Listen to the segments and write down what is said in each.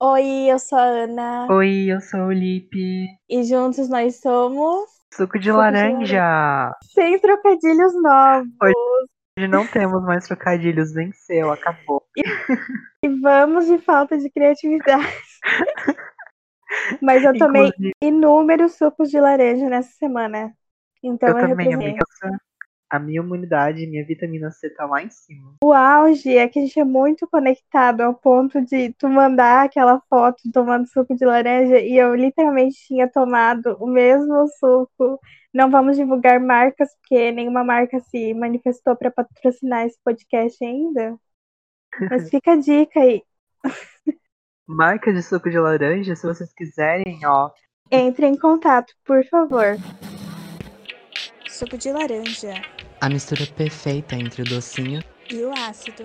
Oi, eu sou a Ana. Oi, eu sou o Lipe. E juntos nós somos. Suco de laranja! Sem trocadilhos novos. Hoje não temos mais trocadilhos, venceu, acabou. E vamos de falta de criatividade. Mas eu tomei Inclusive- inúmeros sucos de laranja nessa semana. Então eu eu, também, represento. amiga. A minha imunidade, minha vitamina C tá lá em cima. O auge é que a gente é muito conectado ao ponto de tu mandar aquela foto tomando suco de laranja e eu literalmente tinha tomado o mesmo suco. Não vamos divulgar marcas, porque nenhuma marca se manifestou para patrocinar esse podcast ainda. Mas fica a dica aí. Marca de suco de laranja, se vocês quiserem, ó. Entre em contato, por favor. Suco de laranja A mistura perfeita entre o docinho e o ácido.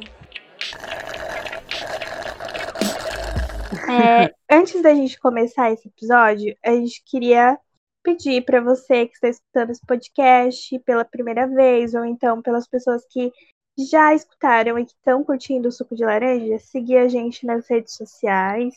É, antes da gente começar esse episódio, a gente queria pedir para você que está escutando esse podcast pela primeira vez, ou então pelas pessoas que já escutaram e que estão curtindo o suco de laranja, seguir a gente nas redes sociais.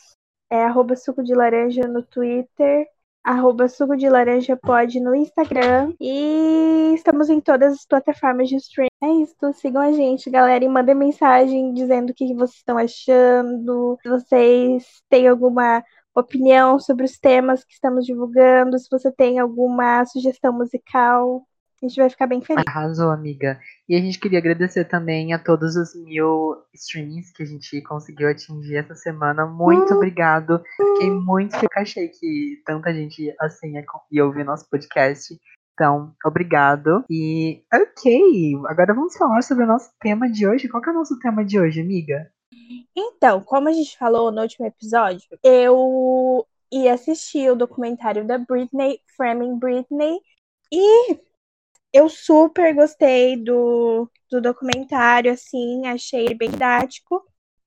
É arroba suco de laranja no Twitter, arroba suco de laranja pode no Instagram e estamos em todas as plataformas de streaming. É isso, sigam a gente, galera, e mandem mensagem dizendo o que vocês estão achando, se vocês têm alguma opinião sobre os temas que estamos divulgando, se você tem alguma sugestão musical, a gente vai ficar bem feliz. Arrasou, amiga. E a gente queria agradecer também a todos os mil streams que a gente conseguiu atingir essa semana. Muito Uhum. obrigado. Fiquei muito feliz. Achei que tanta gente assim ia ouvir nosso podcast. Então, obrigado. E, ok, agora vamos falar sobre o nosso tema de hoje. Qual que é o nosso tema de hoje, amiga? Então, como a gente falou no último episódio, eu ia assistir o documentário da Britney, Framing Britney, e eu super gostei do, do documentário, assim, achei ele bem didático.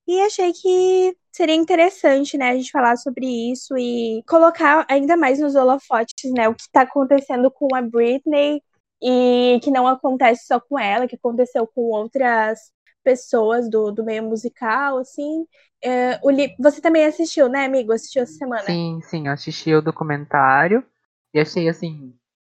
E achei que seria interessante, né, a gente falar sobre isso e colocar ainda mais nos holofotes, né, o que tá acontecendo com a Britney e que não acontece só com ela, que aconteceu com outras pessoas do, do meio musical, assim. É, o Li- Você também assistiu, né, amigo? Assistiu essa semana? Sim, sim, assisti o documentário e achei, assim,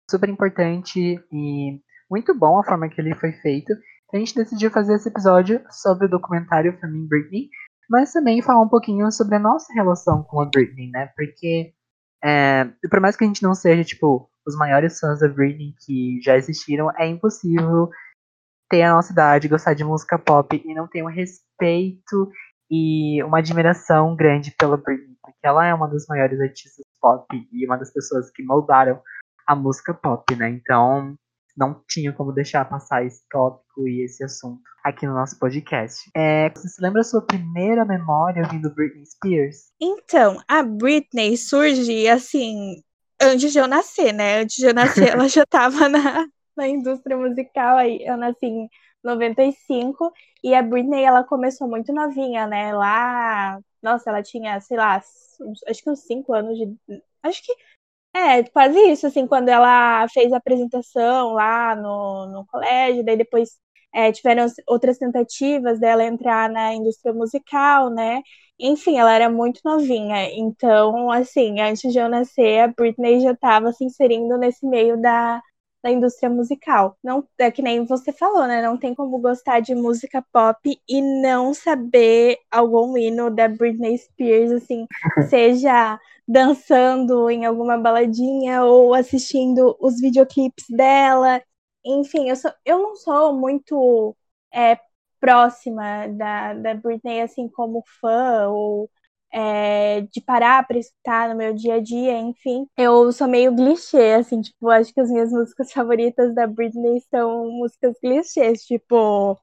super importante e muito bom a forma que ele foi feito. A gente decidiu fazer esse episódio sobre o documentário Framing Britney, mas também falar um pouquinho sobre a nossa relação com a Britney, né? Porque, é, por mais que a gente não seja, tipo, os maiores fãs da Britney que já existiram, é impossível ter a nossa idade, gostar de música pop e não ter um respeito e uma admiração grande pela Britney, porque ela é uma das maiores artistas pop e uma das pessoas que moldaram a música pop, né? Então, não tinha como deixar passar esse tópico e esse assunto aqui no nosso podcast. É, você se lembra da sua primeira memória ouvindo Britney Spears? Então, a Britney surge assim, antes de eu nascer, né? Antes de eu nascer, ela já estava na, na indústria musical aí. Eu nasci em 95 e a Britney ela começou muito novinha, né? Lá, nossa, ela tinha, sei lá, uns- acho que uns 5 anos de. Acho que é, quase isso, assim, quando ela fez a apresentação lá no, no colégio, daí depois é, tiveram outras tentativas dela entrar na indústria musical, né? Enfim, ela era muito novinha, então, assim, antes de eu nascer, a Britney já estava se inserindo nesse meio da, da indústria musical. Não, é que nem você falou, né? Não tem como gostar de música pop e não saber algum hino da Britney Spears, assim, seja dançando em alguma baladinha ou assistindo os videoclipes dela. Enfim, eu, sou, eu não sou muito é, próxima da, da Britney, assim, como fã ou é, de parar para escutar no meu dia a dia, enfim. Eu sou meio clichê, assim, tipo, acho que as minhas músicas favoritas da Britney são músicas clichês, tipo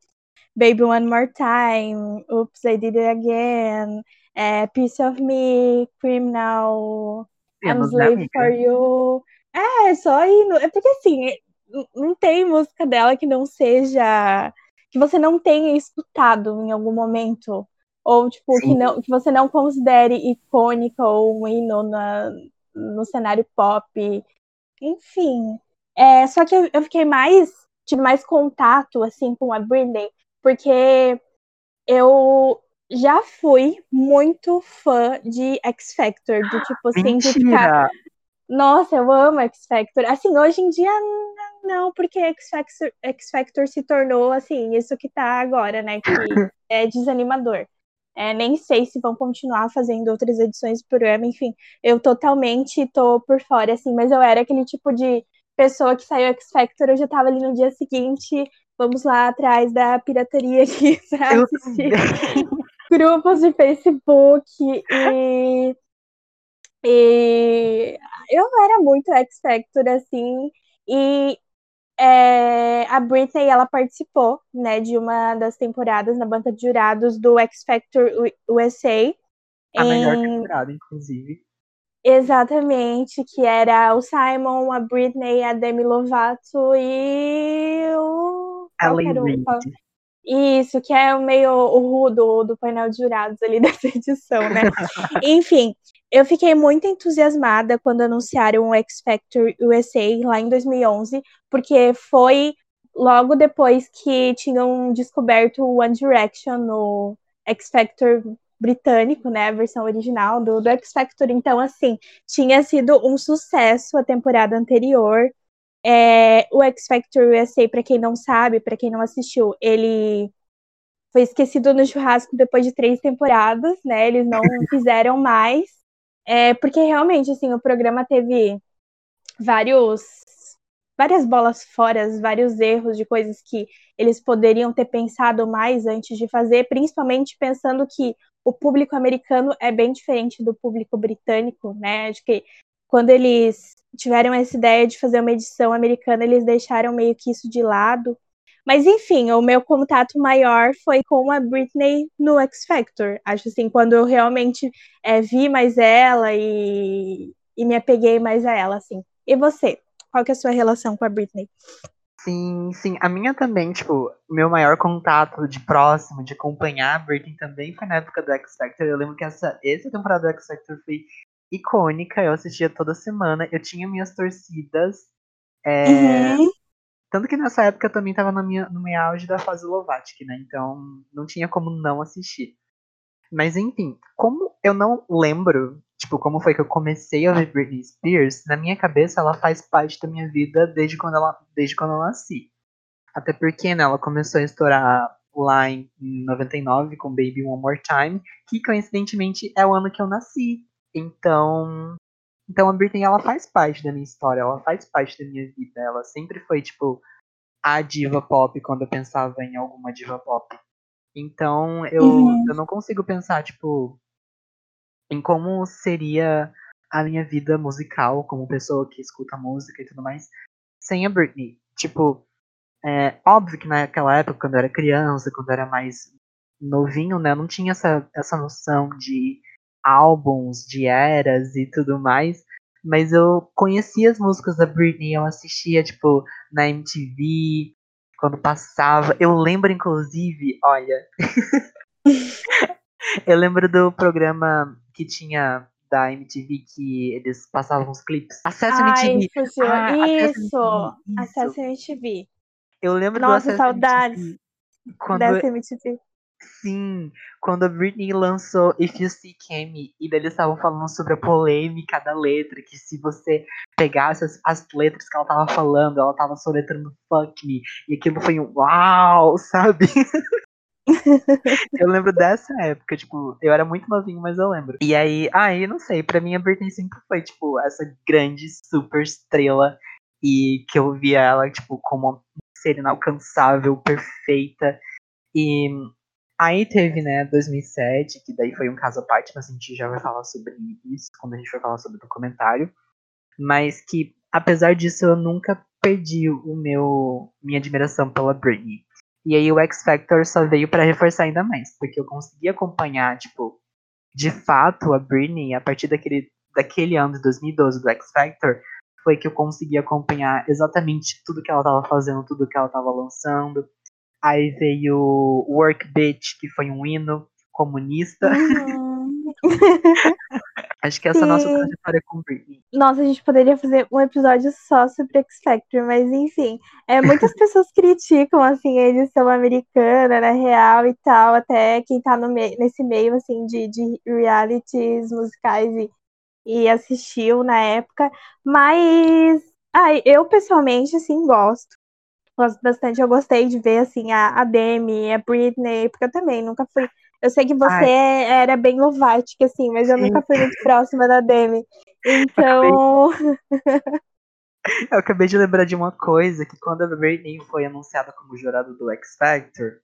Baby One More Time, Oops, I Did It Again, é, Piece of Me, Criminal, I'm Temos, né, Slave amiga? for You. É, só indo. É porque assim, não tem música dela que não seja. que você não tenha escutado em algum momento. Ou, tipo, que, não, que você não considere icônica ou um hino na, no cenário pop. Enfim. É, só que eu, eu fiquei mais. tive mais contato, assim, com a Britney, porque eu já fui muito fã de X Factor, do tipo assim, de ficar. Nossa, eu amo X Factor. Assim, hoje em dia não, porque X Factor, X Factor se tornou assim, isso que tá agora, né? Que é desanimador. É, nem sei se vão continuar fazendo outras edições do programa, enfim, eu totalmente tô por fora, assim, mas eu era aquele tipo de pessoa que saiu X Factor, eu já tava ali no dia seguinte, vamos lá atrás da pirataria aqui pra Eu assistir grupos de Facebook e, e eu era muito X Factor, assim, e é, a Britney, ela participou, né, de uma das temporadas na banca de jurados do X Factor USA. A melhor em- temporada, inclusive. Exatamente, que era o Simon, a Britney, a Demi Lovato e o... Ellen Reid. Isso, que é meio o Ru do, do painel de jurados ali dessa edição, né? Enfim, eu fiquei muito entusiasmada quando anunciaram o X Factor USA lá em 2011, porque foi logo depois que tinham descoberto o One Direction no X Factor britânico, né, a versão original do, do X Factor. Então, assim, tinha sido um sucesso a temporada anterior. É, o X Factor USA, para quem não sabe, para quem não assistiu, ele foi esquecido no churrasco depois de três temporadas, né? Eles não fizeram mais, é, porque realmente, assim, o programa teve vários várias bolas fora, vários erros de coisas que eles poderiam ter pensado mais antes de fazer, principalmente pensando que o público americano é bem diferente do público britânico, né? Acho que quando eles tiveram essa ideia de fazer uma edição americana, eles deixaram meio que isso de lado. Mas enfim, o meu contato maior foi com a Britney no X Factor. Acho assim, quando eu realmente é, vi mais ela e, e me apeguei mais a ela, assim. E você? Qual que é a sua relação com a Britney? Sim, sim. A minha também, tipo, meu maior contato de próximo, de acompanhar a Britney também foi na época do X Factor. Eu lembro que essa, essa temporada do X Factor foi icônica, eu assistia toda semana, eu tinha minhas torcidas. é, Uhum. Tanto que nessa época eu também tava no, minha, no meu auge da fase Lovatic, né? Então não tinha como não assistir. Mas enfim, como eu não lembro, tipo, como foi que eu comecei a ver Britney Spears, na minha cabeça ela faz parte da minha vida desde quando, ela, desde quando eu nasci. Até porque, né, ela começou a estourar lá em 99 com Baby One More Time, que coincidentemente é o ano que eu nasci. Então, então a Britney ela faz parte da minha história, ela faz parte da minha vida. Ela sempre foi tipo a diva pop quando eu pensava em alguma diva pop. Então eu, Uhum. eu não consigo pensar tipo em como seria a minha vida musical como pessoa que escuta música e tudo mais sem a Britney. Tipo, é óbvio que naquela época, quando eu era criança, quando eu era mais novinho, né, eu não tinha essa, essa noção de álbuns, de eras e tudo mais. Mas eu conhecia as músicas da Britney, eu assistia, tipo, na MTV, quando passava. Eu lembro, inclusive, olha. eu lembro do programa que tinha da MTV que eles passavam os clipes. Acesso Ai, MTV. Ah, Acesso Isso! MTV, isso. Acesso MTV. Eu lembro Nossa, do Acesso saudades MTV. Quando, Dessa MTV. Sim, quando a Britney lançou If You See Kemi, e daí eles estavam falando sobre a polêmica da letra, que se você pegasse as, as letras que ela tava falando, ela tava soletrando fuck me, e aquilo foi um uau, sabe? eu lembro dessa época, tipo, eu era muito novinho, mas eu lembro. E aí, aí, não sei, pra mim a Britney sempre foi, tipo, essa grande super estrela, e que eu via ela, tipo, como uma ser inalcançável, perfeita, e aí teve, né, 2007, que daí foi um caso à parte, mas a gente já vai falar sobre isso quando a gente for falar sobre o documentário. Mas que, apesar disso, eu nunca perdi o meu minha admiração pela Britney. E aí o X Factor só veio para reforçar ainda mais, porque eu consegui acompanhar, tipo, de fato a Britney a partir daquele, daquele ano de 2012 do X Factor, foi que eu consegui acompanhar exatamente tudo que ela tava fazendo, tudo que ela tava lançando. Aí veio Work Bitch, que foi um hino comunista. Uhum. Acho que essa é a nossa trajetória com Britney. Nossa, a gente poderia fazer um episódio só sobre X Factor, mas enfim. É, muitas pessoas criticam, assim, a edição americana, na real e tal, até quem tá no me nesse meio, assim, de, de realities musicais e, e assistiu na época. Mas, ai, eu pessoalmente, assim, gosto. Gosto bastante. Eu gostei de ver, assim, a, a Demi, a Britney, porque eu também nunca fui eu sei que você Ai. era bem lovática, assim, mas eu Sim. nunca fui muito próxima da Demi. Então. Eu acabei de lembrar de uma coisa, que quando a Britney foi anunciada como jurada do X Factor,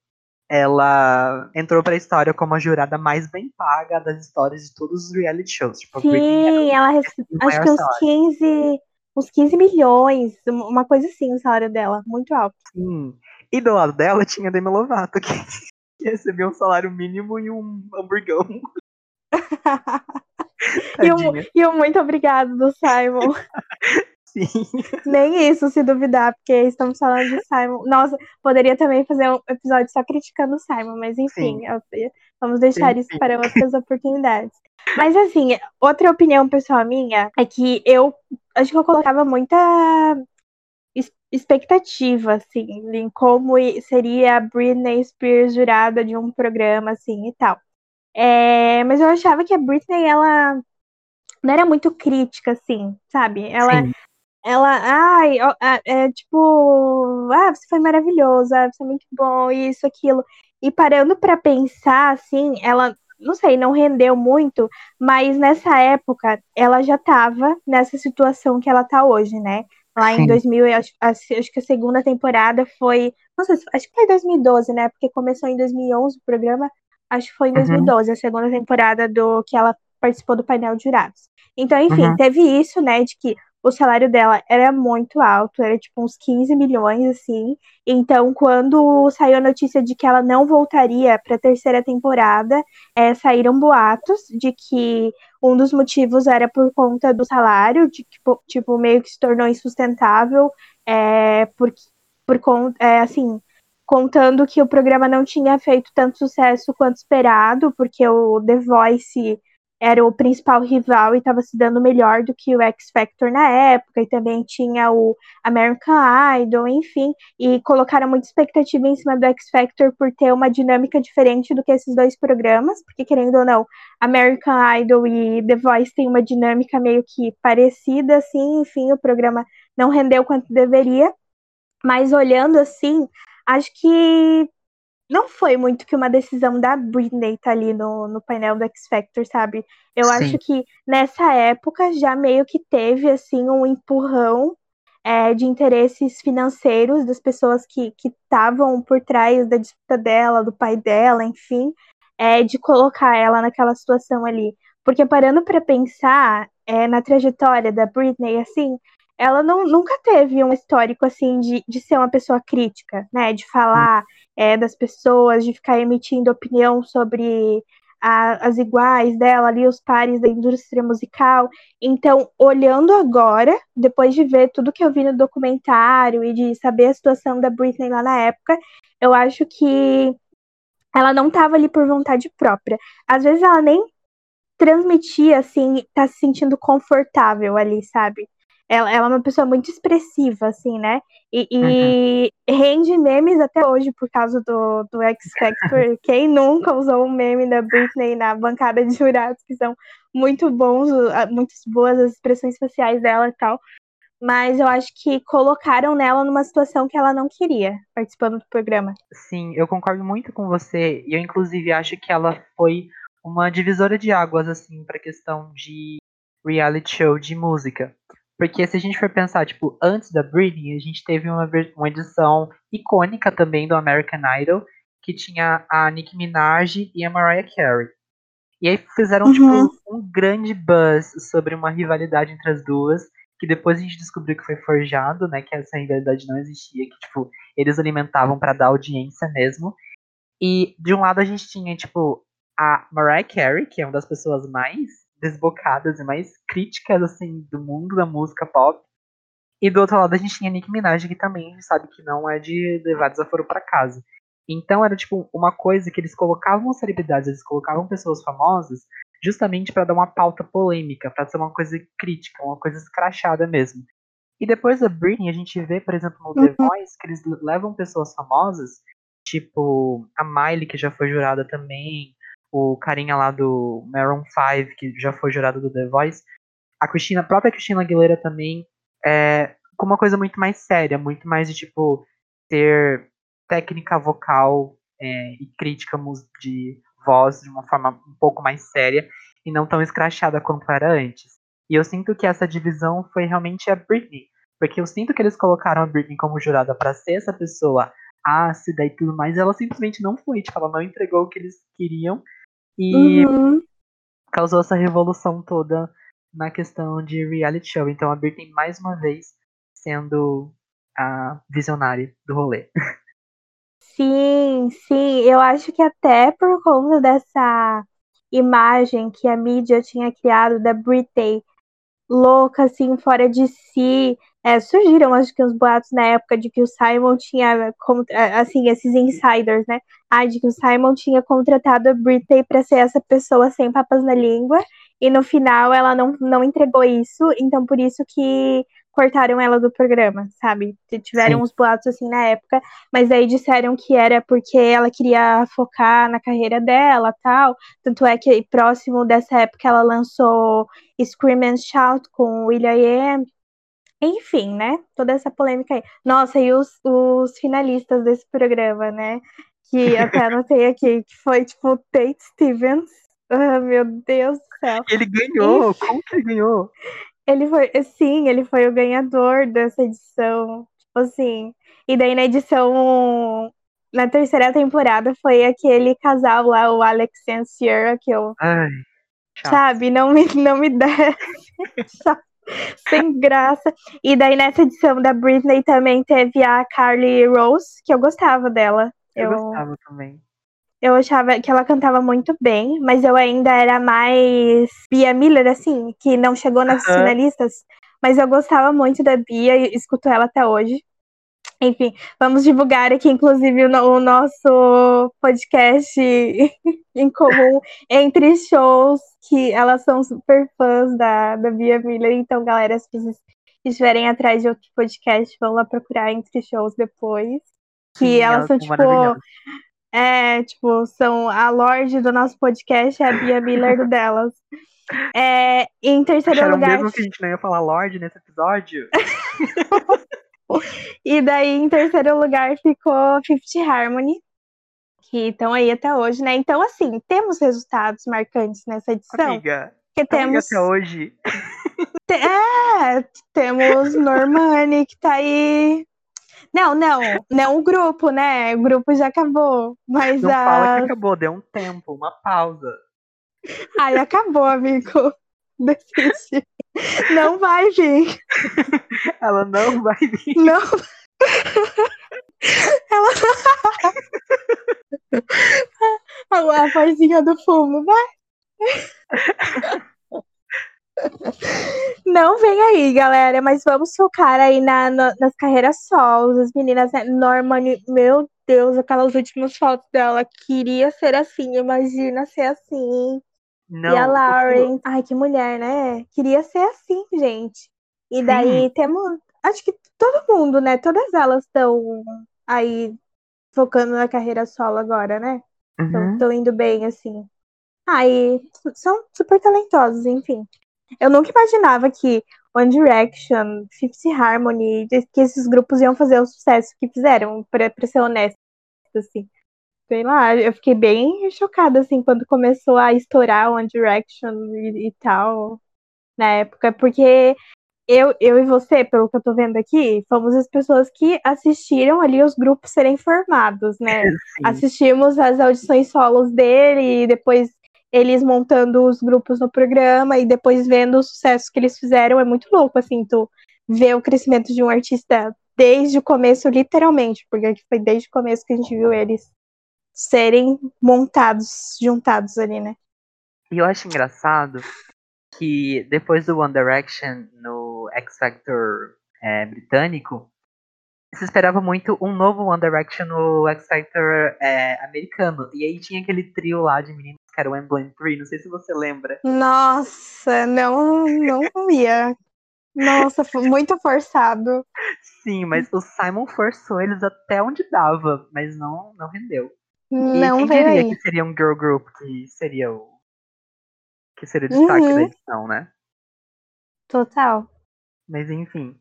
ela entrou pra história como a jurada mais bem paga das histórias de todos os reality shows. Tipo, Sim, ela recebeu acho que uns 15, uns 15 milhões, uma coisa assim o salário dela, muito alto. Sim. E do lado dela tinha Demi Lovato, que, que recebeu um salário mínimo e um hamburgão. e, um, e um muito obrigado do Simon. Sim. Nem isso, se duvidar, porque estamos falando de Simon. Nossa, poderia também fazer um episódio só criticando o Simon, mas enfim, vamos deixar Sim. isso para outras oportunidades. Mas assim, outra opinião pessoal minha é que eu acho que eu colocava muita expectativa, assim, em como seria a Britney Spears jurada de um programa, assim, e tal. É, mas eu achava que a Britney, ela não era muito crítica, assim, sabe? Ela, Sim. ela, ai, é, tipo, ah, você foi maravilhosa, ah, você é muito bom, isso, aquilo. E parando para pensar, assim, ela, não sei, não rendeu muito, mas nessa época ela já estava nessa situação que ela tá hoje, né? Lá Sim. em 2000, acho, acho que a segunda temporada foi, não sei, acho que foi 2012, né? Porque começou em 2011 o programa, acho que foi em 2012, uhum. a segunda temporada do que ela participou do painel de jurados. Então, enfim, uhum. teve isso, né, de que o salário dela era muito alto, era tipo uns 15 milhões, assim. Então, quando saiu a notícia de que ela não voltaria para a terceira temporada, é, saíram boatos de que um dos motivos era por conta do salário, de que, tipo, tipo, meio que se tornou insustentável, é, por, por é, assim, contando que o programa não tinha feito tanto sucesso quanto esperado, porque o The Voice era o principal rival e estava se dando melhor do que o X Factor na época, e também tinha o American Idol, enfim, e colocaram muita expectativa em cima do X Factor por ter uma dinâmica diferente do que esses dois programas, porque querendo ou não, American Idol e The Voice têm uma dinâmica meio que parecida, assim, enfim, o programa não rendeu quanto deveria, mas olhando assim, acho que não foi muito que uma decisão da Britney tá ali no, no painel do X Factor, sabe? Eu Sim. acho que nessa época já meio que teve assim um empurrão é, de interesses financeiros das pessoas que estavam por trás da disputa dela, do pai dela, enfim, é, de colocar ela naquela situação ali. Porque parando para pensar é, na trajetória da Britney, assim, ela não, nunca teve um histórico assim de, de ser uma pessoa crítica, né? De falar é, das pessoas, de ficar emitindo opinião sobre a, as iguais dela ali, os pares da indústria musical. Então, olhando agora, depois de ver tudo que eu vi no documentário e de saber a situação da Britney lá na época, eu acho que ela não estava ali por vontade própria. Às vezes ela nem transmitia assim, tá se sentindo confortável ali, sabe? Ela, ela é uma pessoa muito expressiva, assim, né? E, e uhum. rende memes até hoje por causa do, do X Factor. Quem nunca usou um meme da Britney na bancada de jurados, que são muito bons, muito boas as expressões faciais dela e tal. Mas eu acho que colocaram nela numa situação que ela não queria, participando do programa. Sim, eu concordo muito com você. E eu, inclusive, acho que ela foi uma divisora de águas, assim, para questão de reality show de música. Porque se a gente for pensar, tipo, antes da Britney, a gente teve uma, uma edição icônica também do American Idol, que tinha a Nicki Minaj e a Mariah Carey. E aí fizeram, tipo, uhum. tipo, um grande buzz sobre uma rivalidade entre as duas, que depois a gente descobriu que foi forjado, né, que essa rivalidade não existia, que, tipo, eles alimentavam para dar audiência mesmo. E de um lado a gente tinha, tipo, a Mariah Carey, que é uma das pessoas mais desbocadas e mais críticas, assim, do mundo da música pop. E do outro lado a gente tinha Nicki Minaj, que também a gente sabe que não é de levar desaforo para casa. Então era tipo uma coisa que eles colocavam celebridades, eles colocavam pessoas famosas, justamente para dar uma pauta polêmica, para ser uma coisa crítica, uma coisa escrachada mesmo. E depois da Britney, a gente vê, por exemplo, no The Uhum. Voice, que eles levam pessoas famosas, tipo a Miley, que já foi jurada também, o carinha lá do Maroon 5, que já foi jurado do The Voice, a Christina, a própria Christina Aguilera também, é, com uma coisa muito mais séria, muito mais de, tipo, ter técnica vocal é, e crítica de voz de uma forma um pouco mais séria e não tão escrachada quanto era antes. E eu sinto que essa divisão foi realmente a Britney, porque eu sinto que eles colocaram a Britney como jurada para ser essa pessoa ácida e tudo mais, e ela simplesmente não foi, tipo, ela não entregou o que eles queriam e Uhum. causou essa revolução toda na questão de reality show. Então a Britney mais uma vez sendo a visionária do rolê. Sim, sim, eu acho que até por conta dessa imagem que a mídia tinha criado da Britney louca, assim, fora de si, é, surgiram, acho que, uns boatos na época de que o Simon tinha, assim, esses insiders, né? Ah, de que o Simon tinha contratado a Britney para ser essa pessoa sem papas na língua, e no final ela não, não entregou isso, então por isso que cortaram ela do programa, sabe? Tiveram Sim. uns boatos assim na época, mas aí disseram que era porque ela queria focar na carreira dela, tal. Tanto é que próximo dessa época ela lançou Scream and Shout com o Will.i.am. Enfim, né? Toda essa polêmica aí. Nossa, e os, os finalistas desse programa, né? Que até anotei aqui, que foi tipo Tate Stevens. Ah, meu Deus do céu. Ele ganhou! Como que ele ganhou? Ele foi, sim, ele foi o ganhador dessa edição. Tipo assim. E daí na edição. Na terceira temporada foi aquele casal lá, o Alex and Sierra, que eu, Ai, chato. sabe, não me, não me desce. Sem graça. E daí nessa edição da Britney também teve a Carly Rose, que eu gostava dela. Eu, Eu, gostava também. eu achava que ela cantava muito bem, mas eu ainda era mais Bia Miller, assim, que não chegou nas finalistas. Mas eu gostava muito da Bia e escuto ela até hoje. Enfim, vamos divulgar aqui, inclusive, o, no- o nosso podcast em comum entre shows, que elas são super fãs da, da Bia Miller. Então, galera, se vocês estiverem atrás de outro podcast, vão lá procurar entre shows depois. Que Sim, elas são, tipo, é, tipo, são a Lorde do nosso podcast é a Bia Miller do delas. É, em terceiro Acharam lugar. mesmo que a gente não ia falar Lorde nesse episódio? E daí, em terceiro lugar, ficou Fifth Harmony, que estão aí até hoje, né? Então, assim, temos resultados marcantes nessa edição. Amiga, que amiga, temos. até hoje. É, temos Normani, que tá aí. Não, não, não o grupo, né? O grupo já acabou. Mas Não fala a. que acabou, deu um tempo, uma pausa. Ai, acabou, amigo. Desiste. Não vai vir. Ela não vai vir. Não. Ela. A vozinha do fumo, vai. Não vem aí, galera, mas vamos focar aí na, na- nas carreiras solos. As meninas, né? Norman, meu Deus, aquelas últimas fotos dela. Queria ser assim, imagina ser assim. Não, e a Lauren, ai, que mulher, né? Queria ser assim, gente. E daí temos, acho que todo mundo, né? Todas elas estão aí focando na carreira solo agora, né? Uhum. Estão indo bem, assim. Aí são super talentosos, enfim. Eu nunca imaginava que One Direction, Fifth Harmony, que esses grupos iam fazer o sucesso que fizeram, pra, pra ser honesta, assim. Sei lá, eu fiquei bem chocada, assim, quando começou a estourar One Direction e, e tal, na época, porque eu, eu e você, pelo que eu tô vendo aqui, fomos as pessoas que assistiram ali os grupos serem formados, né? Sim. Assistimos as audições solos dele e depois eles montando os grupos no programa e depois vendo o sucesso que eles fizeram. É muito louco, assim, tu ver o crescimento de um artista desde o começo, literalmente, porque foi desde o começo que a gente viu eles serem montados, juntados ali, né? E eu acho engraçado que depois do One Direction no X Factor é, britânico, se esperava muito um novo One Direction no X Factor é, americano. E aí tinha aquele trio lá de meninos que era o Emblem 3, não sei se você lembra. Nossa, não, não ia. Nossa, foi muito forçado. Sim, mas o Simon forçou eles até onde dava, mas não, não rendeu. Não e quem diria aí. que seria um girl group que seria o que seria o destaque Uhum. da edição, né? Total. Mas enfim,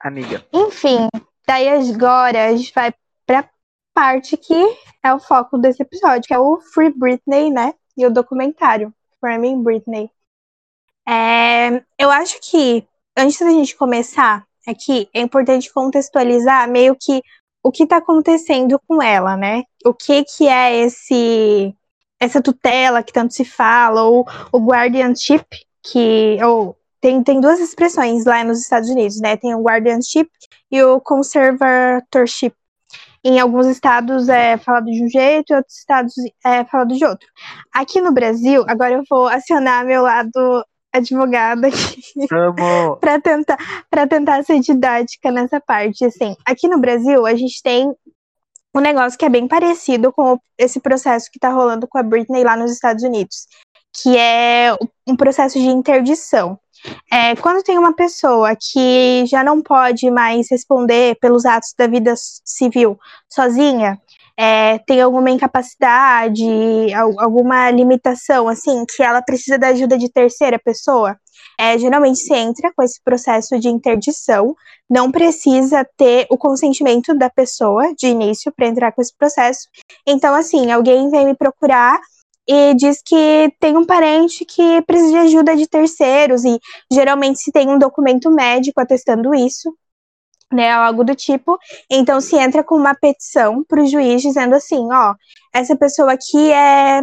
amiga. Enfim, daí agora a gente vai pra parte que é o foco desse episódio, que é o Free Britney, né? E o documentário, Framing Britney. É, eu acho que, antes da gente começar aqui, é importante contextualizar meio que o que tá acontecendo com ela, né? O que que é esse essa tutela que tanto se fala, ou o guardianship, que ou, tem, tem duas expressões lá nos Estados Unidos, né? Tem o guardianship e o conservatorship. Em alguns estados é falado de um jeito, em outros estados é falado de outro. Aqui no Brasil, agora eu vou acionar meu lado advogada aqui para tentar para tentar ser didática nessa parte. Assim, aqui no Brasil a gente tem um negócio que é bem parecido com esse processo que tá rolando com a Britney lá nos Estados Unidos, que é um processo de interdição. É, quando tem uma pessoa que já não pode mais responder pelos atos da vida civil sozinha, é, tem alguma incapacidade, al- alguma limitação, assim, que ela precisa da ajuda de terceira pessoa, é, geralmente se entra com esse processo de interdição, não precisa ter o consentimento da pessoa de início para entrar com esse processo. Então, assim, alguém vem me procurar e diz que tem um parente que precisa de ajuda de terceiros, e geralmente se tem um documento médico atestando isso, né, algo do tipo. Então, se entra com uma petição para o juiz dizendo assim: ó, essa pessoa aqui é.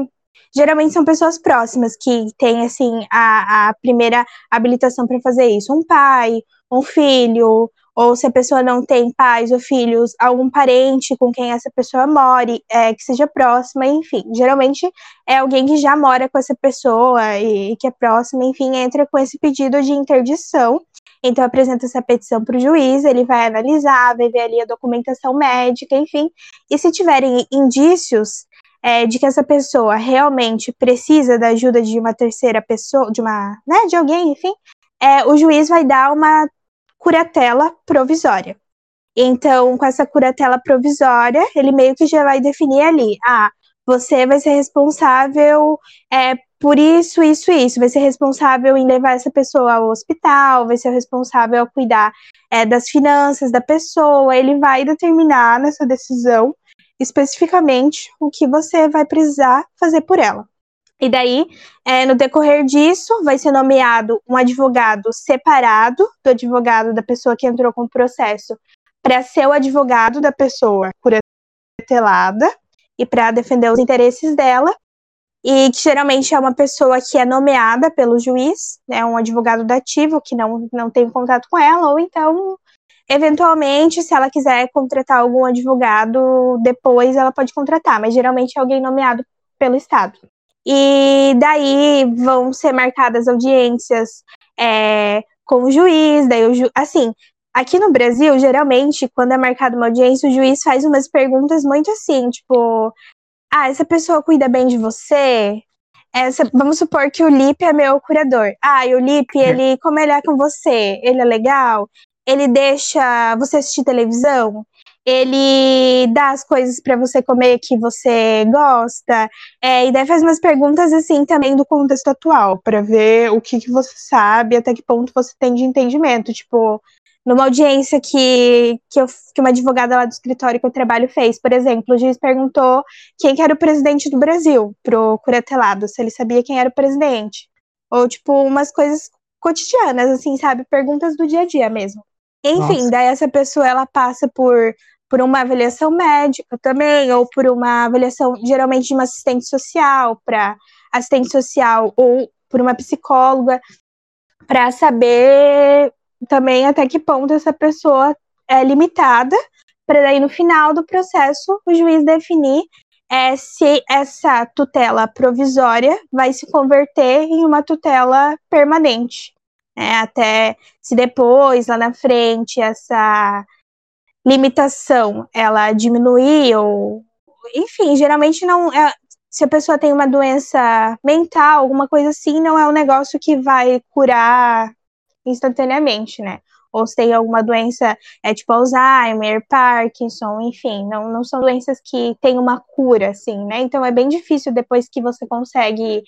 Geralmente são pessoas próximas que têm, assim, a, a primeira habilitação para fazer isso. Um pai, um filho, ou se a pessoa não tem pais ou filhos, algum parente com quem essa pessoa more, é, que seja próxima, enfim. Geralmente é alguém que já mora com essa pessoa e, que é próxima, enfim, entra com esse pedido de interdição. Então apresenta essa petição para o juiz, ele vai analisar, vai ver ali a documentação médica, enfim. E se tiverem indícios é, de que essa pessoa realmente precisa da ajuda de uma terceira pessoa, de uma, né, de alguém, enfim, é, o juiz vai dar uma curatela provisória. Então, com essa curatela provisória, ele meio que já vai definir ali, ah, você vai ser responsável é, por isso, isso, isso. Vai ser responsável em levar essa pessoa ao hospital, vai ser responsável a cuidar é, das finanças da pessoa. Ele vai determinar nessa decisão especificamente o que você vai precisar fazer por ela. E daí, é, no decorrer disso, vai ser nomeado um advogado separado do advogado da pessoa que entrou com o processo, para ser o advogado da pessoa curatelada e para defender os interesses dela. E que geralmente é uma pessoa que é nomeada pelo juiz, né, um advogado dativo que não, não tem contato com ela, ou então Eventualmente, se ela quiser contratar algum advogado, depois ela pode contratar, mas geralmente é alguém nomeado pelo Estado. E daí vão ser marcadas audiências é, com o juiz, daí o ju assim, aqui no Brasil, geralmente, quando é marcada uma audiência, o juiz faz umas perguntas muito assim, tipo, ah, essa pessoa cuida bem de você? Essa, vamos supor que o Lipe é meu curador. Ah, e o Lipe, ele, como ele é com você? Ele é legal? Ele deixa você assistir televisão? Ele dá as coisas para você comer que você gosta? É, e daí faz umas perguntas assim também do contexto atual, para ver o que, que você sabe, até que ponto você tem de entendimento. Tipo, numa audiência que, que, eu, que uma advogada lá do escritório que eu trabalho fez, por exemplo, o juiz perguntou quem que era o presidente do Brasil pro curatelado, se ele sabia quem era o presidente. Ou, tipo, umas coisas cotidianas, assim, sabe? Perguntas do dia a dia mesmo. Enfim, Nossa. daí essa pessoa, ela passa por, por uma avaliação médica também, ou por uma avaliação, geralmente, de uma assistente social, para assistente social, ou por uma psicóloga, para saber também até que ponto essa pessoa é limitada, para daí no final do processo o juiz definir é, se essa tutela provisória vai se converter em uma tutela permanente. né? até se depois, lá na frente, essa, limitação ela diminuir ou enfim, geralmente não é, se a pessoa tem uma doença mental, alguma coisa assim, não é um negócio que vai curar instantaneamente, né? Ou se tem alguma doença, é tipo Alzheimer, Parkinson, enfim, não, não são doenças que têm uma cura, assim, né? Então é bem difícil depois que você consegue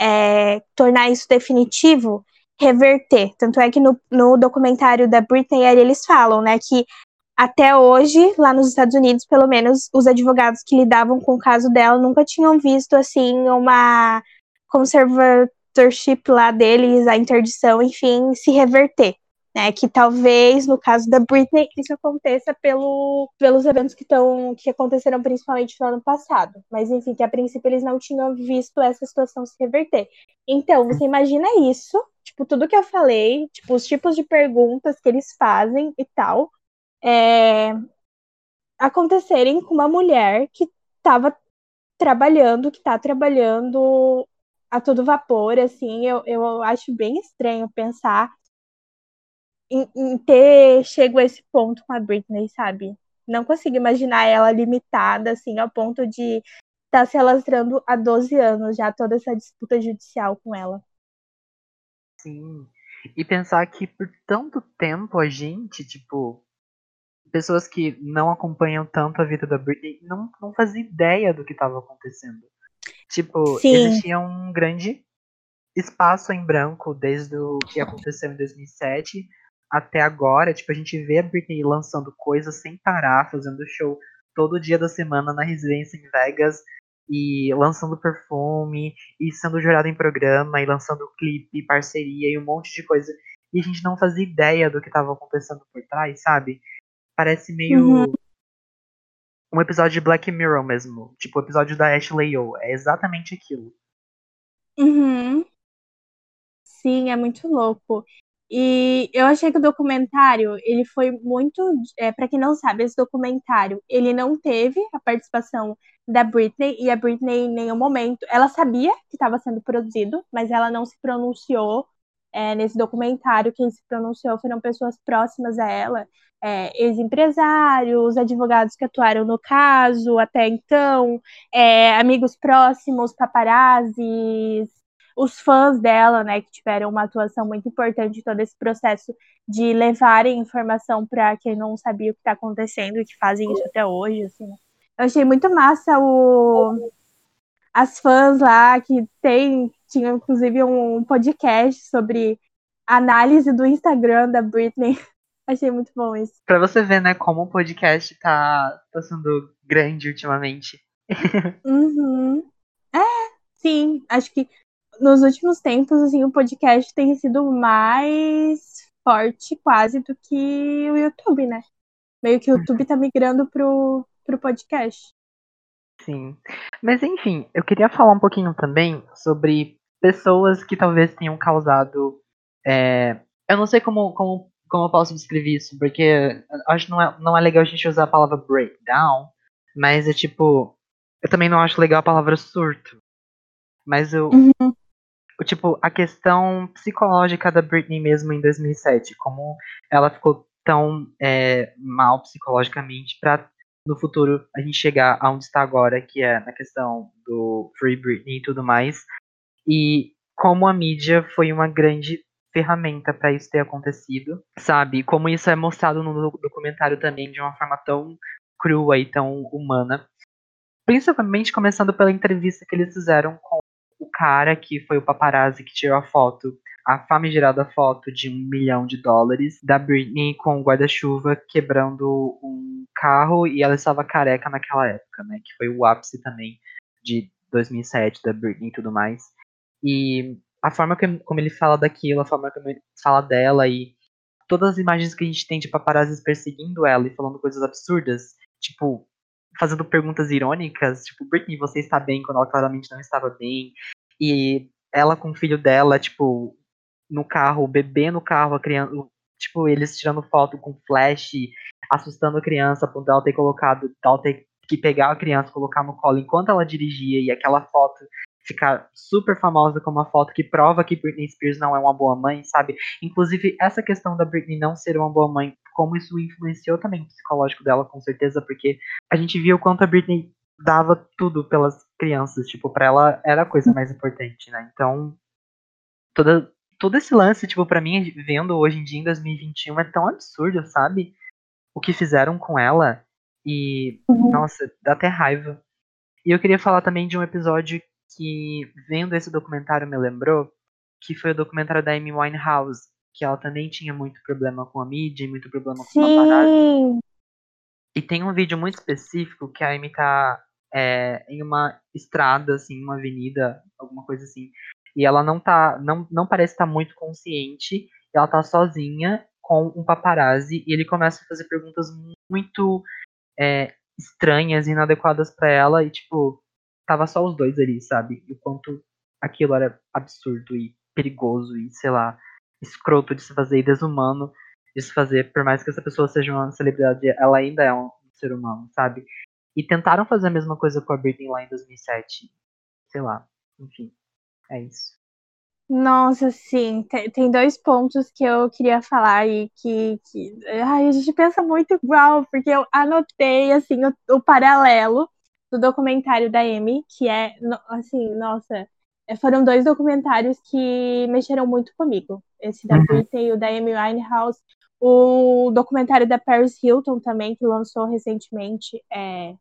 é, tornar isso definitivo, reverter. Tanto é que no, no documentário da Britney eles falam, né, que até hoje, lá nos Estados Unidos, pelo menos, os advogados que lidavam com o caso dela nunca tinham visto, assim, uma conservatorship lá deles, a interdição, enfim, se reverter. Né, que talvez, no caso da Britney, isso aconteça pelo, pelos eventos que, tão, que aconteceram principalmente no ano passado. Mas, enfim, que a princípio eles não tinham visto essa situação se reverter. Então, você imagina isso, tipo, tudo que eu falei, tipo, os tipos de perguntas que eles fazem e tal, é, acontecerem com uma mulher que estava trabalhando, que está trabalhando a todo vapor, assim, eu, eu acho bem estranho pensar em, em ter chego a esse ponto com a Britney, sabe? Não consigo imaginar ela limitada, assim, ao ponto de estar tá se alastrando há 12 anos já, toda essa disputa judicial com ela. Sim. E pensar que por tanto tempo a gente, tipo, pessoas que não acompanham tanto a vida da Britney não, não faziam ideia do que estava acontecendo. Tipo, Sim. existia um grande espaço em branco desde o que aconteceu em 2007 até agora. Tipo, a gente vê a Britney lançando coisas sem parar, fazendo show todo dia da semana na residência em Vegas e lançando perfume e sendo jurada em programa e lançando clipe, parceria e um monte de coisa. E a gente não fazia ideia do que estava acontecendo por trás, sabe? Parece meio. Uhum. Um episódio de Black Mirror mesmo. Tipo, o episódio da Ashley O. É exatamente aquilo. Uhum. Sim, é muito louco. E eu achei que o documentário, ele foi muito. É, para quem não sabe, esse documentário, ele não teve a participação da Britney, e a Britney em nenhum momento. Ela sabia que estava sendo produzido, mas ela não se pronunciou é, nesse documentário. Quem se pronunciou foram pessoas próximas a ela é, ex-empresários, advogados que atuaram no caso até então, é, amigos próximos, paparazzis, os fãs dela, né, que tiveram uma atuação muito importante em todo esse processo de levarem informação para quem não sabia o que está acontecendo e que fazem isso até hoje, assim. Eu achei muito massa o as fãs lá que tem tinha inclusive um podcast sobre análise do Instagram da Britney Achei muito bom isso. Pra você ver, né, como o podcast tá, tá sendo grande ultimamente. uhum. É, sim. Acho que nos últimos tempos, assim, o podcast tem sido mais forte quase do que o YouTube, né? Meio que o YouTube tá migrando pro, pro podcast. Sim. Mas enfim, eu queria falar um pouquinho também sobre pessoas que talvez tenham causado. É, eu não sei como, como como eu posso descrever isso? Porque acho que não é, não é legal a gente usar a palavra breakdown, mas é tipo. Eu também não acho legal a palavra surto. Mas eu. Uhum. O, tipo, a questão psicológica da Britney mesmo em 2007, como ela ficou tão é, mal psicologicamente para no futuro a gente chegar aonde está agora, que é na questão do Free Britney e tudo mais. E como a mídia foi uma grande ferramenta para isso ter acontecido, sabe? Como isso é mostrado no documentário também de uma forma tão crua e tão humana. Principalmente começando pela entrevista que eles fizeram com o cara que foi o paparazzi que tirou a foto, a famigerada foto de um milhão de dólares da Britney com o guarda-chuva quebrando um carro e ela estava careca naquela época, né? Que foi o ápice também de 2007 da Britney e tudo mais. E a forma que, como ele fala daquilo, a forma como ele fala dela e todas as imagens que a gente tem de paparazzi perseguindo ela e falando coisas absurdas, tipo, fazendo perguntas irônicas, tipo, Britney, você está bem quando ela claramente não estava bem. E ela com o filho dela, tipo, no carro, o bebê no carro, a criança, tipo, eles tirando foto com flash, assustando a criança, por ela ter colocado, ela ter que pegar a criança, colocar no colo enquanto ela dirigia, e aquela foto ficar super famosa como uma foto que prova que Britney Spears não é uma boa mãe, sabe? Inclusive, essa questão da Britney não ser uma boa mãe como isso influenciou também o psicológico dela, com certeza, porque a gente viu o quanto a Britney dava tudo pelas crianças, tipo, para ela era a coisa mais importante, né? Então, toda, todo esse lance, tipo, para mim, vendo hoje em dia, em 2021, é tão absurdo, sabe? O que fizeram com ela. E, uhum. nossa, dá até raiva. E eu queria falar também de um episódio que, vendo esse documentário, me lembrou, que foi o documentário da Amy Winehouse, que ela também tinha muito problema com a mídia, muito problema com a paparazzi. E tem um vídeo muito específico que a Amy tá é, em uma estrada, assim, uma avenida, alguma coisa assim. E ela não tá, não, não parece estar tá muito consciente. Ela tá sozinha com um paparazzi e ele começa a fazer perguntas muito é, estranhas, inadequadas para ela e tipo tava só os dois ali, sabe? E o quanto aquilo era absurdo e perigoso e sei lá escroto de se fazer e desumano de se fazer, por mais que essa pessoa seja uma celebridade, ela ainda é um ser humano, sabe? E tentaram fazer a mesma coisa com a Britney lá em 2007. Sei lá, enfim, é isso. Nossa, sim, tem, tem dois pontos que eu queria falar e que, que ai, a gente pensa muito igual, porque eu anotei assim o, o paralelo do documentário da Amy, que é assim, nossa, é, foram dois documentários que mexeram muito comigo. Esse da uhum. Britney e o da Amy Winehouse. O documentário da Paris Hilton também, que lançou recentemente, é,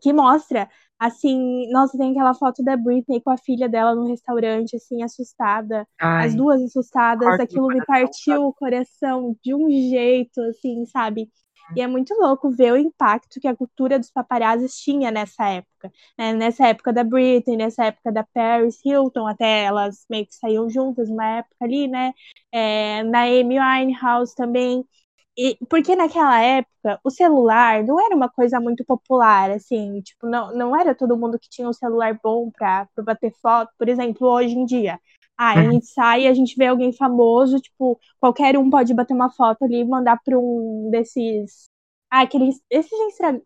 que mostra, assim, nossa, tem aquela foto da Britney com a filha dela no restaurante, assim, assustada, Ai, as duas assustadas, aquilo me partiu o coração de um jeito, assim, sabe? E é muito louco ver o impacto que a cultura dos paparazzis tinha nessa época. Né? Nessa época da Britney, nessa época da Paris Hilton, até elas meio que saíam juntas uma época ali, né? É, na Amy Winehouse também. E, porque naquela época o celular não era uma coisa muito popular, assim, tipo, não, não era todo mundo que tinha um celular bom para bater foto, por exemplo, hoje em dia. Ah, a uhum. gente sai, a gente vê alguém famoso, tipo, qualquer um pode bater uma foto ali e mandar para um desses. Ah, aqueles. Esses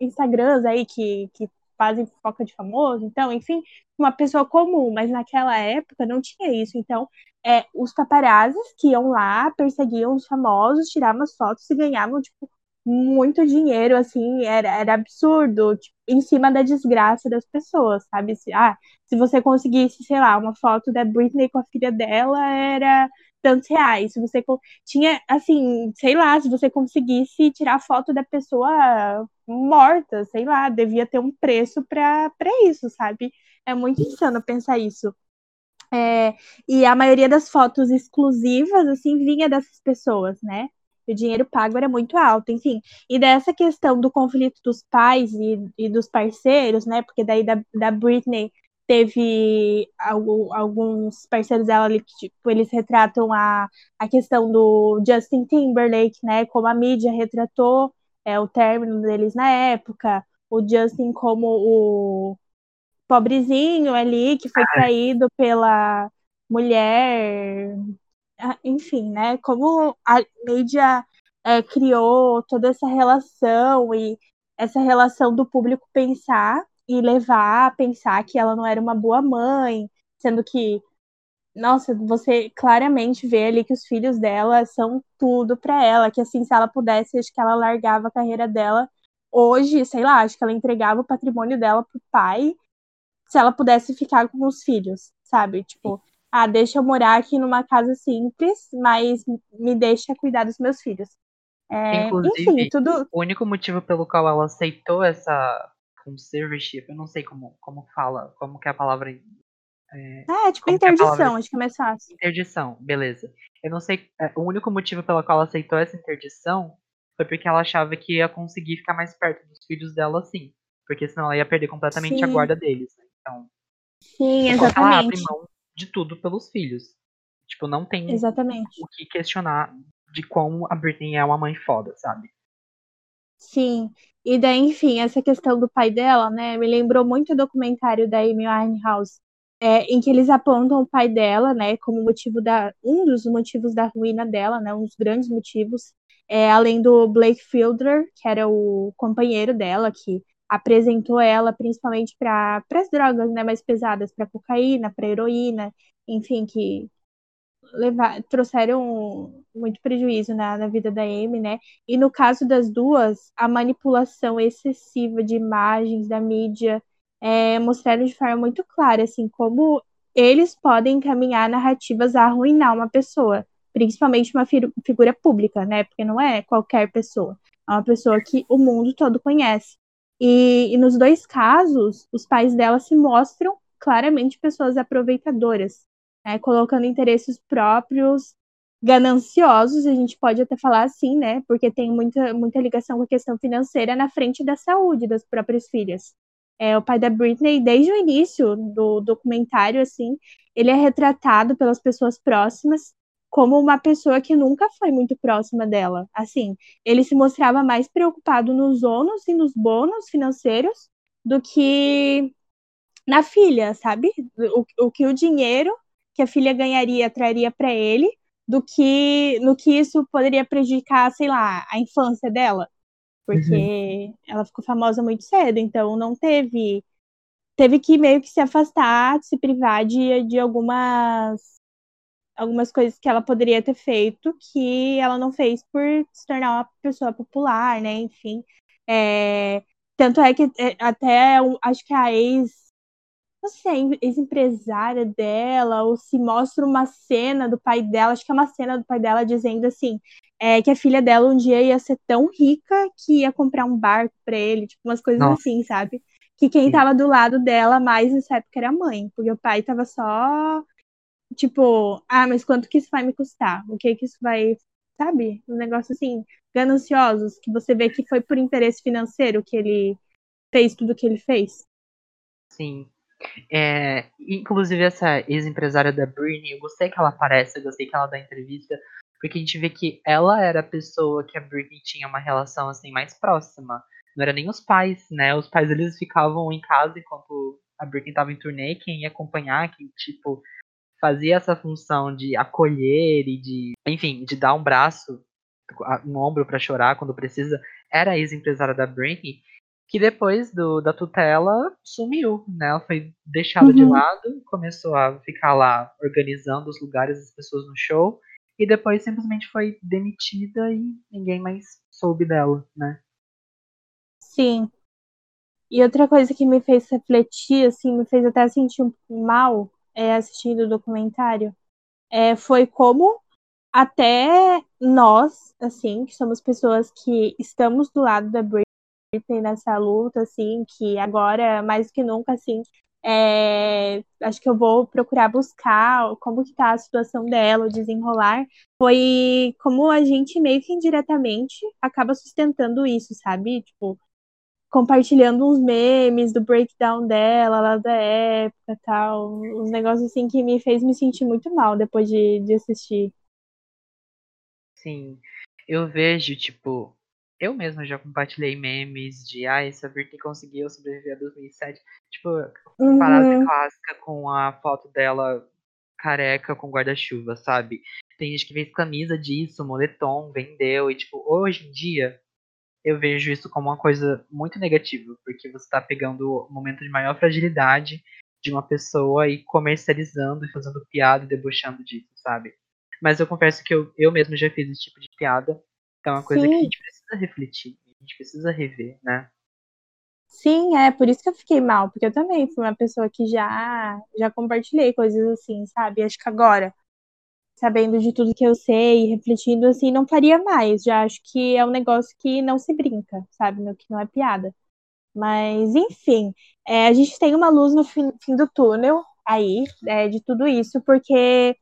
Instagrams aí que, que fazem fofoca de famoso, então, enfim, uma pessoa comum, mas naquela época não tinha isso. Então, é, os paparazzis que iam lá, perseguiam os famosos, tiravam as fotos e ganhavam, tipo, muito dinheiro, assim, era, era absurdo, tipo, em cima da desgraça das pessoas, sabe? Se, ah, se você conseguisse, sei lá, uma foto da Britney com a filha dela, era tantos reais. Se você tinha, assim, sei lá, se você conseguisse tirar foto da pessoa morta, sei lá, devia ter um preço para isso, sabe? É muito insano pensar isso. É, e a maioria das fotos exclusivas, assim, vinha dessas pessoas, né? o dinheiro pago era muito alto, enfim. E dessa questão do conflito dos pais e, e dos parceiros, né? Porque daí da, da Britney teve alguns parceiros dela ali que, tipo, eles retratam a, a questão do Justin Timberlake, né? Como a mídia retratou é, o término deles na época, o Justin como o pobrezinho ali que foi traído pela mulher ah, enfim, né? Como a mídia é, criou toda essa relação e essa relação do público pensar e levar a pensar que ela não era uma boa mãe, sendo que, nossa, você claramente vê ali que os filhos dela são tudo para ela, que assim, se ela pudesse, acho que ela largava a carreira dela hoje, sei lá, acho que ela entregava o patrimônio dela pro pai se ela pudesse ficar com os filhos, sabe? Tipo, ah, deixa eu morar aqui numa casa simples, mas me deixa cuidar dos meus filhos. É, Inclusive, enfim, tudo... o único motivo pelo qual ela aceitou essa conservatorship, eu não sei como, como fala, como que é a palavra. É, é tipo interdição, é palavra... acho que é mais fácil. Interdição, beleza. Eu não sei, é, o único motivo pelo qual ela aceitou essa interdição foi porque ela achava que ia conseguir ficar mais perto dos filhos dela assim. Porque senão ela ia perder completamente Sim. a guarda deles. Né? Então. Sim, exatamente. Ela abre mão de tudo pelos filhos. Tipo, não tem Exatamente. o que questionar de como a Britney é uma mãe foda, sabe? Sim. E daí, enfim, essa questão do pai dela, né, me lembrou muito o documentário da Amy Winehouse, é, em que eles apontam o pai dela, né, como motivo da um dos motivos da ruína dela, né, um dos grandes motivos, é, além do Blake Fielder, que era o companheiro dela, que apresentou ela principalmente para as drogas né, mais pesadas, para cocaína, para heroína, enfim, que levar, trouxeram muito prejuízo na, na vida da Amy, né? E no caso das duas, a manipulação excessiva de imagens da mídia é, mostraram de forma muito clara, assim, como eles podem encaminhar narrativas a arruinar uma pessoa, principalmente uma fi figura pública, né? Porque não é qualquer pessoa, é uma pessoa que o mundo todo conhece. E, e nos dois casos, os pais dela se mostram claramente pessoas aproveitadoras, né? colocando interesses próprios gananciosos, a gente pode até falar assim, né? Porque tem muita, muita ligação com a questão financeira na frente da saúde das próprias filhas. É, o pai da Britney, desde o início do documentário, assim, ele é retratado pelas pessoas próximas como uma pessoa que nunca foi muito próxima dela. Assim, ele se mostrava mais preocupado nos ônus e nos bônus financeiros do que na filha, sabe? O, o que o dinheiro que a filha ganharia traria para ele do que no que isso poderia prejudicar, sei lá, a infância dela, porque uhum. ela ficou famosa muito cedo, então não teve teve que meio que se afastar, se privar de, de algumas algumas coisas que ela poderia ter feito que ela não fez por se tornar uma pessoa popular, né? Enfim, é, tanto é que é, até acho que a ex não sei, ex-empresária dela, ou se mostra uma cena do pai dela, acho que é uma cena do pai dela dizendo assim, é, que a filha dela um dia ia ser tão rica que ia comprar um barco para ele, tipo, umas coisas Nossa. assim, sabe? Que quem tava do lado dela mais nessa época era a mãe, porque o pai tava só, tipo, ah, mas quanto que isso vai me custar? O que que isso vai, sabe? Um negócio assim, gananciosos, que você vê que foi por interesse financeiro que ele fez tudo que ele fez. Sim, é, inclusive, essa ex-empresária da Britney, eu gostei que ela aparece, eu gostei que ela dá entrevista, porque a gente vê que ela era a pessoa que a Britney tinha uma relação assim mais próxima. Não era nem os pais, né? Os pais eles ficavam em casa enquanto a Britney estava em turnê, quem ia acompanhar, quem tipo fazia essa função de acolher e de, enfim, de dar um braço, um ombro para chorar quando precisa, era a ex-empresária da Britney que depois do, da tutela sumiu, né? Ela foi deixada uhum. de lado, começou a ficar lá organizando os lugares das pessoas no show e depois simplesmente foi demitida e ninguém mais soube dela, né? Sim. E outra coisa que me fez refletir, assim, me fez até sentir um mal é, assistindo o documentário, é, foi como até nós, assim, que somos pessoas que estamos do lado da Britney, nessa luta, assim, que agora, mais que nunca, assim, é, acho que eu vou procurar buscar como que tá a situação dela, o desenrolar, foi como a gente meio que indiretamente acaba sustentando isso, sabe? Tipo, compartilhando uns memes do breakdown dela lá da época tal, uns negócios assim que me fez me sentir muito mal depois de, de assistir. Sim, eu vejo, tipo, eu mesmo já compartilhei memes de ah, essa Britney conseguiu sobreviver a 2007. Tipo, uhum. parada clássica com a foto dela careca com guarda-chuva, sabe? Tem gente que fez camisa disso, moletom, vendeu, e tipo, hoje em dia eu vejo isso como uma coisa muito negativa, porque você tá pegando o momento de maior fragilidade de uma pessoa e comercializando e fazendo piada e debochando disso, sabe? Mas eu confesso que eu, eu mesmo já fiz esse tipo de piada então é uma coisa Sim. que a gente precisa refletir, a gente precisa rever, né? Sim, é por isso que eu fiquei mal, porque eu também fui uma pessoa que já já compartilhei coisas assim, sabe? Acho que agora, sabendo de tudo que eu sei, refletindo assim, não faria mais. Já acho que é um negócio que não se brinca, sabe? No que não é piada. Mas, enfim, é, a gente tem uma luz no fim, fim do túnel aí, é, de tudo isso, porque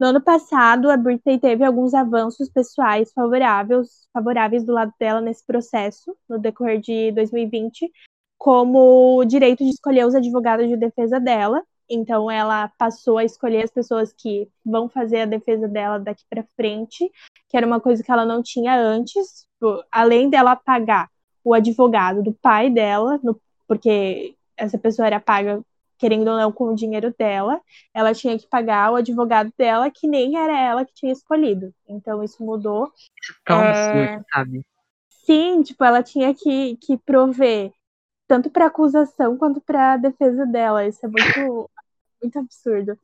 no ano passado, a Britney teve alguns avanços pessoais favoráveis, favoráveis do lado dela nesse processo, no decorrer de 2020, como o direito de escolher os advogados de defesa dela. Então, ela passou a escolher as pessoas que vão fazer a defesa dela daqui para frente, que era uma coisa que ela não tinha antes, além dela pagar o advogado do pai dela, no, porque essa pessoa era paga querendo ou não, com o dinheiro dela, ela tinha que pagar o advogado dela, que nem era ela que tinha escolhido. Então isso mudou. É sabe? Sim, tipo, ela tinha que, que prover tanto para acusação quanto para defesa dela. Isso é muito, muito absurdo.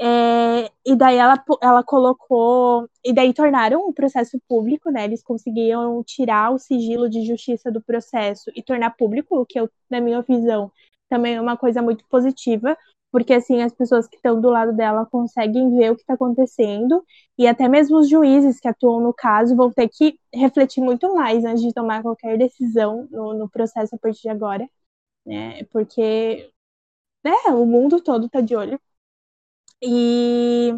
É, e daí ela, ela colocou. E daí tornaram o processo público, né? Eles conseguiam tirar o sigilo de justiça do processo e tornar público, o que eu, na minha visão, também é uma coisa muito positiva, porque assim as pessoas que estão do lado dela conseguem ver o que está acontecendo e até mesmo os juízes que atuam no caso vão ter que refletir muito mais antes de tomar qualquer decisão no, no processo a partir de agora, né? Porque né, o mundo todo está de olho e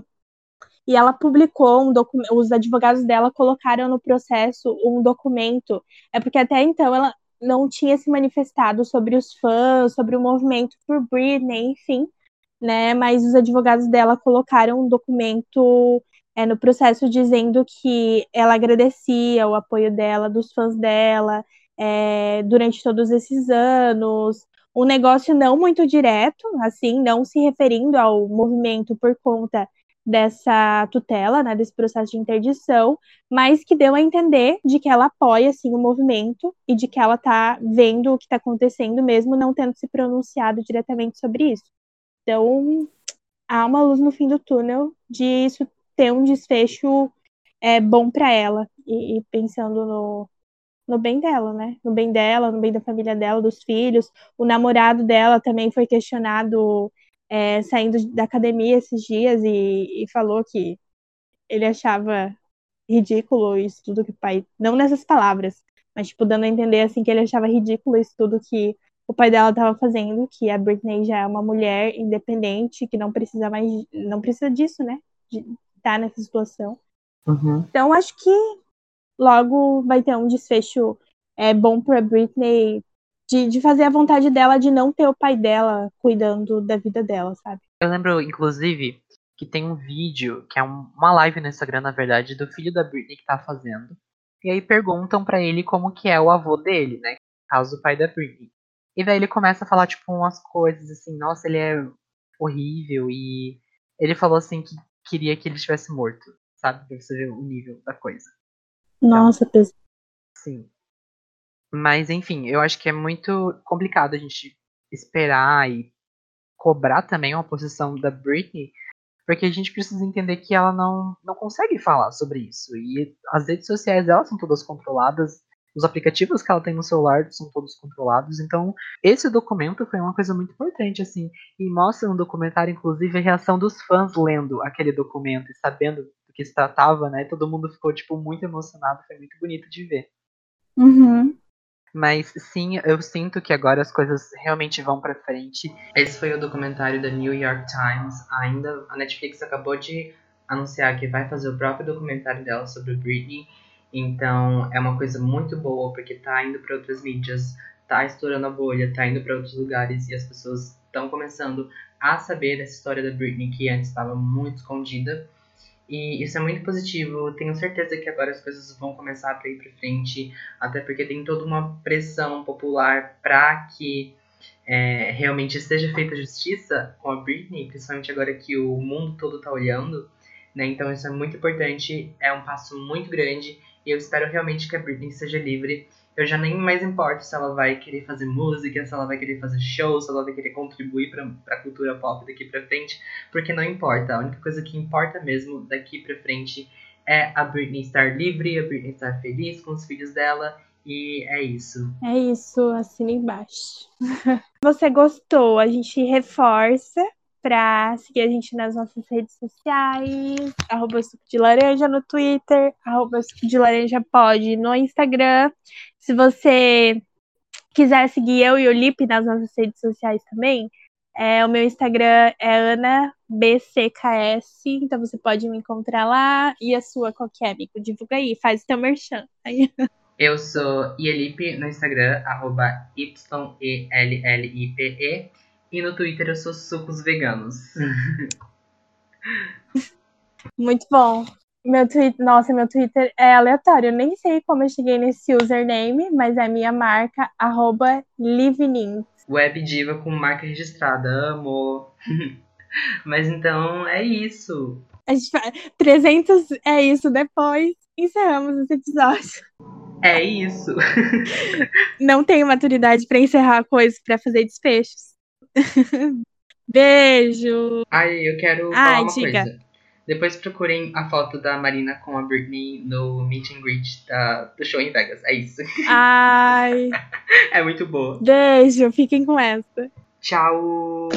e ela publicou um documento, os advogados dela colocaram no processo um documento, é porque até então ela não tinha se manifestado sobre os fãs, sobre o movimento por Britney, enfim, né? Mas os advogados dela colocaram um documento é, no processo dizendo que ela agradecia o apoio dela, dos fãs dela, é, durante todos esses anos. Um negócio não muito direto, assim, não se referindo ao movimento por conta dessa tutela, né, desse processo de interdição, mas que deu a entender de que ela apoia assim o movimento e de que ela está vendo o que está acontecendo mesmo não tendo se pronunciado diretamente sobre isso. Então, há uma luz no fim do túnel de isso ter um desfecho é, bom para ela e, e, pensando no, no bem dela, né? No bem dela, no bem da família dela, dos filhos. O namorado dela também foi questionado é, saindo da academia esses dias e, e falou que ele achava ridículo isso tudo que o pai. Não nessas palavras, mas, tipo, dando a entender assim que ele achava ridículo isso tudo que o pai dela estava fazendo, que a Britney já é uma mulher independente, que não precisa mais, não precisa disso, né? De estar tá nessa situação. Uhum. Então acho que logo vai ter um desfecho é, bom para Britney de, de fazer a vontade dela de não ter o pai dela cuidando da vida dela, sabe? Eu lembro, inclusive, que tem um vídeo, que é uma live no Instagram, na verdade, do filho da Britney que tá fazendo. E aí perguntam para ele como que é o avô dele, né? Caso o pai da Britney. E daí ele começa a falar, tipo, umas coisas assim, nossa, ele é horrível. E ele falou assim que queria que ele estivesse morto, sabe? Pra você ver o nível da coisa. Nossa, então, Sim. Mas, enfim, eu acho que é muito complicado a gente esperar e cobrar também uma posição da Britney, porque a gente precisa entender que ela não, não consegue falar sobre isso. E as redes sociais dela são todas controladas, os aplicativos que ela tem no celular são todos controlados. Então, esse documento foi uma coisa muito importante, assim. E mostra no documentário, inclusive, a reação dos fãs lendo aquele documento e sabendo do que se tratava, né? Todo mundo ficou, tipo, muito emocionado. Foi muito bonito de ver. Uhum. Mas sim, eu sinto que agora as coisas realmente vão para frente. Esse foi o documentário da New York Times. Ainda a Netflix acabou de anunciar que vai fazer o próprio documentário dela sobre Britney. Então é uma coisa muito boa porque tá indo para outras mídias, tá estourando a bolha, tá indo para outros lugares e as pessoas estão começando a saber dessa história da Britney que antes estava muito escondida. E isso é muito positivo. Tenho certeza que agora as coisas vão começar a ir para frente, até porque tem toda uma pressão popular para que é, realmente seja feita justiça com a Britney, principalmente agora que o mundo todo está olhando. Né? Então isso é muito importante, é um passo muito grande e eu espero realmente que a Britney seja livre. Eu já nem mais importo se ela vai querer fazer música, se ela vai querer fazer show, se ela vai querer contribuir para a cultura pop daqui para frente, porque não importa. A única coisa que importa mesmo daqui para frente é a Britney estar livre, a Britney estar feliz com os filhos dela e é isso. É isso, assina embaixo. Você gostou? A gente reforça para seguir a gente nas nossas redes sociais, arroba suco de laranja no Twitter, arroba suco de laranja pode no Instagram. Se você quiser seguir eu e o Lipe nas nossas redes sociais também, é, o meu Instagram é AnaBCKS, então você pode me encontrar lá. E a sua, qualquer é, amigo? Divulga aí, faz o teu merchan. Eu sou Ielipe no Instagram, arroba Y-E-L-L-I-P-E. E no Twitter eu sou Sucos Veganos. Muito bom. Meu Twitter, nossa, meu Twitter é aleatório. Eu nem sei como eu cheguei nesse username, mas é minha marca, arroba. Web diva com marca registrada, amo. mas então é isso. A gente faz 300 é isso. Depois encerramos esse episódio. É isso. Não tenho maturidade para encerrar coisas, para fazer desfechos. Beijo! Ai, eu quero Ai, falar uma diga. coisa. Depois procurem a foto da Marina com a Britney no meet and greet da- do show em Vegas. É isso. Ai, É muito boa. beijo, fiquem com essa. Tchau!